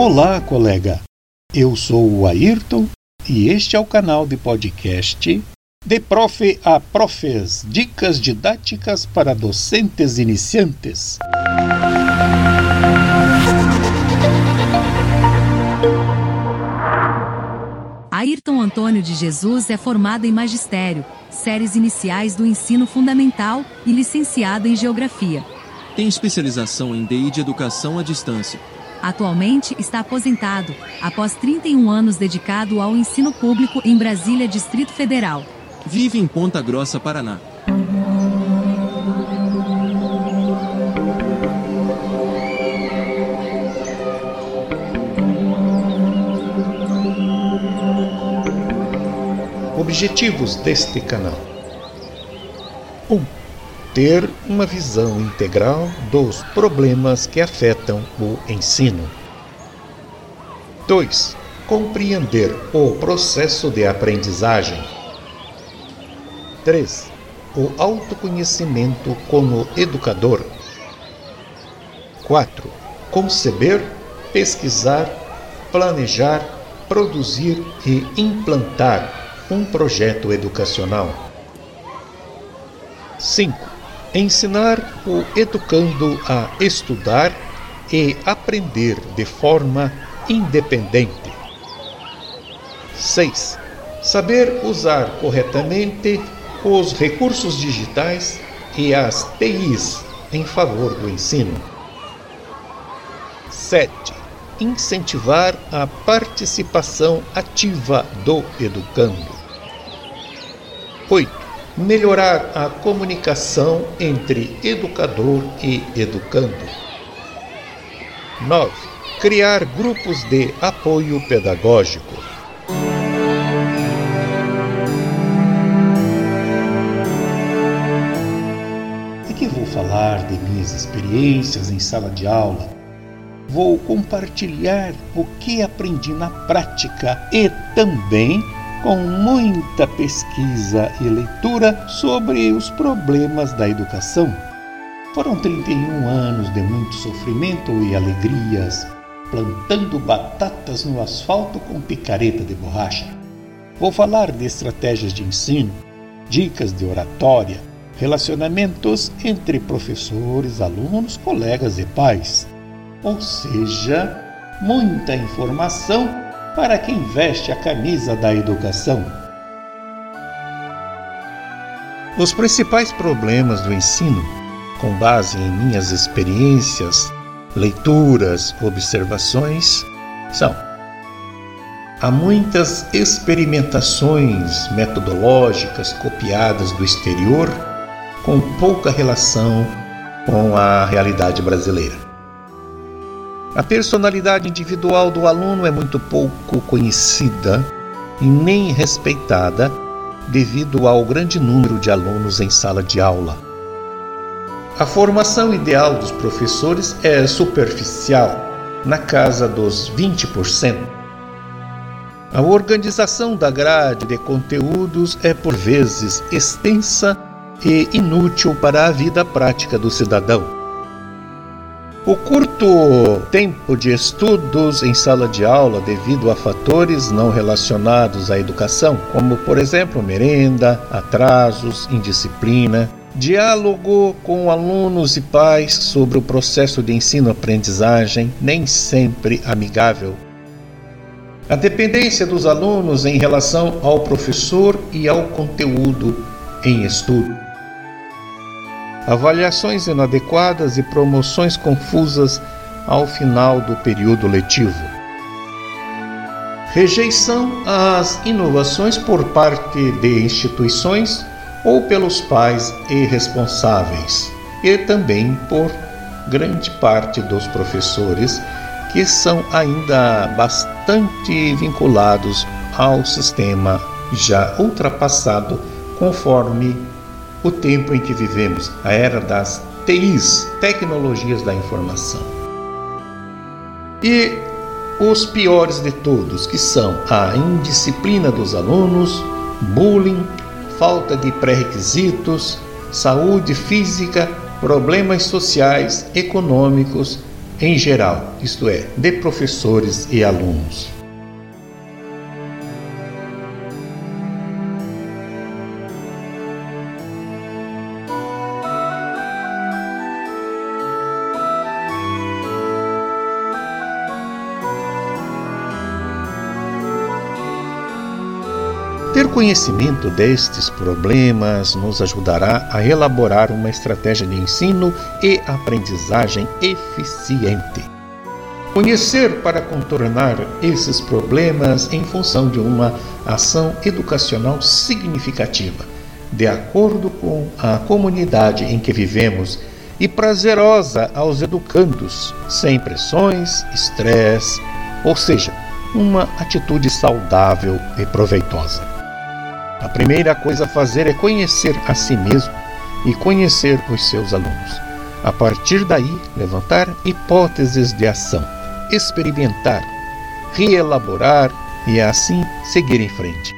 Olá, colega. Eu sou o Ayrton e este é o canal de podcast de Prof a Profes Dicas didáticas para docentes iniciantes. Ayrton Antônio de Jesus é formado em Magistério, séries iniciais do ensino fundamental e licenciado em Geografia. Tem especialização em DI de Educação à Distância. Atualmente está aposentado, após 31 anos dedicado ao ensino público em Brasília, Distrito Federal. Vive em Ponta Grossa, Paraná. Objetivos deste canal: 1. Um, ter uma visão integral dos problemas que afetam o ensino. 2. Compreender o processo de aprendizagem. 3. O autoconhecimento como educador. 4. Conceber, pesquisar, planejar, produzir e implantar um projeto educacional. 5. Ensinar o educando a estudar e aprender de forma independente. 6. Saber usar corretamente os recursos digitais e as TIs em favor do ensino. 7. Incentivar a participação ativa do educando. 8. Melhorar a comunicação entre educador e educando. 9. Criar grupos de apoio pedagógico. Aqui vou falar de minhas experiências em sala de aula. Vou compartilhar o que aprendi na prática e também com muita pesquisa e leitura sobre os problemas da educação. Foram 31 anos de muito sofrimento e alegrias, plantando batatas no asfalto com picareta de borracha. Vou falar de estratégias de ensino, dicas de oratória, relacionamentos entre professores, alunos, colegas e pais. Ou seja, muita informação para quem veste a camisa da educação. Os principais problemas do ensino, com base em minhas experiências, leituras, observações, são: há muitas experimentações metodológicas copiadas do exterior com pouca relação com a realidade brasileira. A personalidade individual do aluno é muito pouco conhecida e nem respeitada devido ao grande número de alunos em sala de aula. A formação ideal dos professores é superficial, na casa dos 20%. A organização da grade de conteúdos é por vezes extensa e inútil para a vida prática do cidadão. O curto tempo de estudos em sala de aula devido a fatores não relacionados à educação, como por exemplo merenda, atrasos, indisciplina, diálogo com alunos e pais sobre o processo de ensino-aprendizagem, nem sempre amigável. A dependência dos alunos em relação ao professor e ao conteúdo em estudo avaliações inadequadas e promoções confusas ao final do período letivo. Rejeição às inovações por parte de instituições ou pelos pais e responsáveis, e também por grande parte dos professores que são ainda bastante vinculados ao sistema já ultrapassado conforme o tempo em que vivemos, a era das TIs, tecnologias da informação. E os piores de todos, que são a indisciplina dos alunos, bullying, falta de pré-requisitos, saúde física, problemas sociais, econômicos em geral, isto é, de professores e alunos. Ter conhecimento destes problemas nos ajudará a elaborar uma estratégia de ensino e aprendizagem eficiente. Conhecer para contornar esses problemas em função de uma ação educacional significativa, de acordo com a comunidade em que vivemos e prazerosa aos educandos, sem pressões, estresse, ou seja, uma atitude saudável e proveitosa. A primeira coisa a fazer é conhecer a si mesmo e conhecer os seus alunos. A partir daí, levantar hipóteses de ação, experimentar, reelaborar e assim seguir em frente.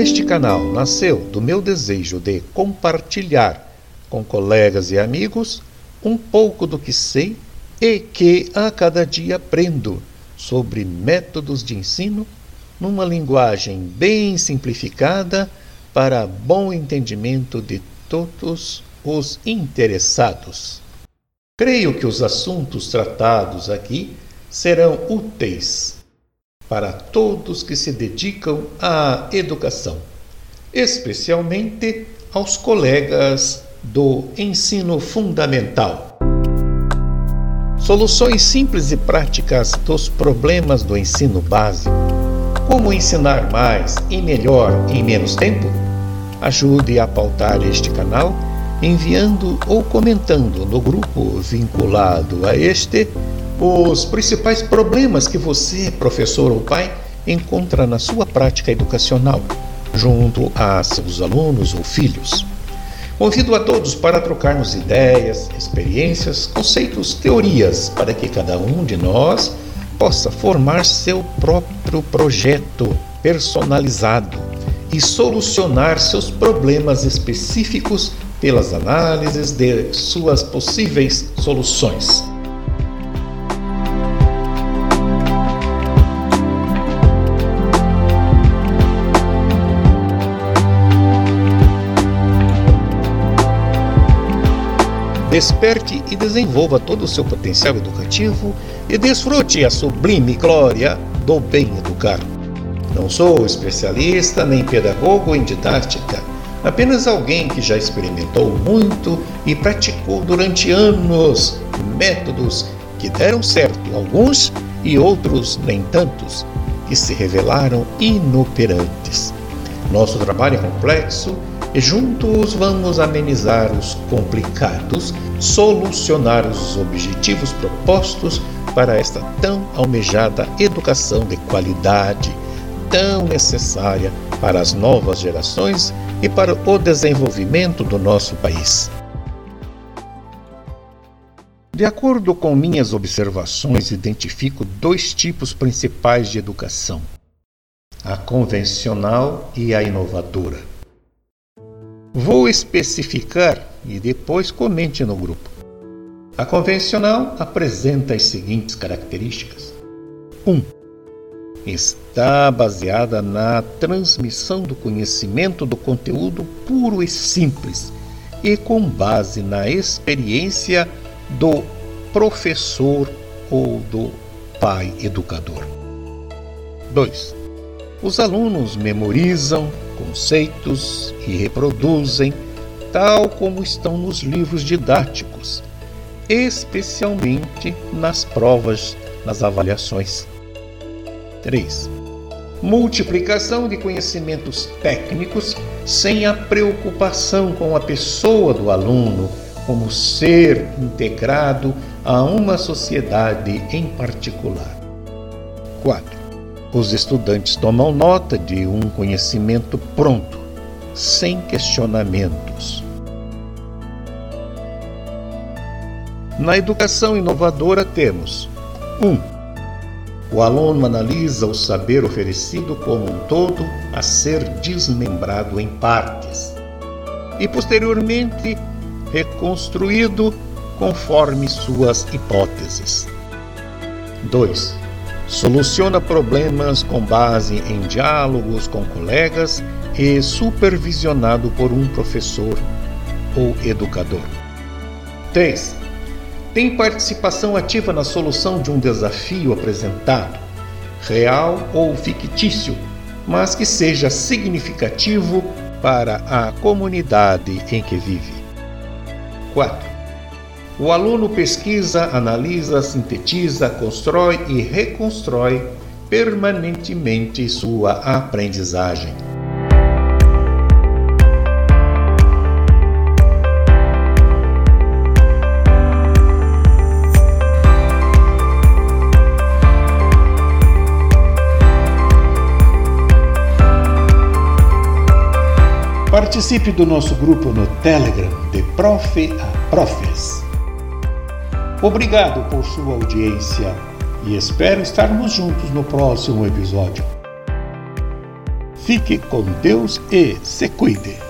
Este canal nasceu do meu desejo de compartilhar com colegas e amigos um pouco do que sei e que a cada dia aprendo sobre métodos de ensino numa linguagem bem simplificada para bom entendimento de todos os interessados. Creio que os assuntos tratados aqui serão úteis para todos que se dedicam à educação, especialmente aos colegas do ensino fundamental. Soluções simples e práticas dos problemas do ensino básico. Como ensinar mais e melhor em menos tempo? Ajude a pautar este canal enviando ou comentando no grupo vinculado a este os principais problemas que você, professor ou pai, encontra na sua prática educacional, junto a seus alunos ou filhos. Convido a todos para trocarmos ideias, experiências, conceitos, teorias, para que cada um de nós possa formar seu próprio projeto personalizado e solucionar seus problemas específicos pelas análises de suas possíveis soluções. Desperte e desenvolva todo o seu potencial educativo e desfrute a sublime glória do bem educar. Não sou especialista nem pedagogo em didática, apenas alguém que já experimentou muito e praticou durante anos métodos que deram certo, alguns e outros nem tantos, que se revelaram inoperantes. Nosso trabalho é complexo juntos vamos amenizar os complicados, solucionar os objetivos propostos para esta tão almejada educação de qualidade, tão necessária para as novas gerações e para o desenvolvimento do nosso país. De acordo com minhas observações, identifico dois tipos principais de educação: a convencional e a inovadora. Vou especificar e depois comente no grupo. A convencional apresenta as seguintes características: 1. Um, está baseada na transmissão do conhecimento do conteúdo puro e simples e com base na experiência do professor ou do pai educador. 2. Os alunos memorizam conceitos e reproduzem tal como estão nos livros didáticos, especialmente nas provas, nas avaliações. 3. Multiplicação de conhecimentos técnicos sem a preocupação com a pessoa do aluno como ser integrado a uma sociedade em particular. 4 os estudantes tomam nota de um conhecimento pronto, sem questionamentos. Na educação inovadora temos 1. Um, o aluno analisa o saber oferecido como um todo a ser desmembrado em partes e posteriormente reconstruído conforme suas hipóteses. 2. Soluciona problemas com base em diálogos com colegas e supervisionado por um professor ou educador. 3. Tem participação ativa na solução de um desafio apresentado, real ou fictício, mas que seja significativo para a comunidade em que vive. 4. O aluno pesquisa, analisa, sintetiza, constrói e reconstrói permanentemente sua aprendizagem. Participe do nosso grupo no Telegram de Prof a Profes. Obrigado por sua audiência e espero estarmos juntos no próximo episódio. Fique com Deus e se cuide.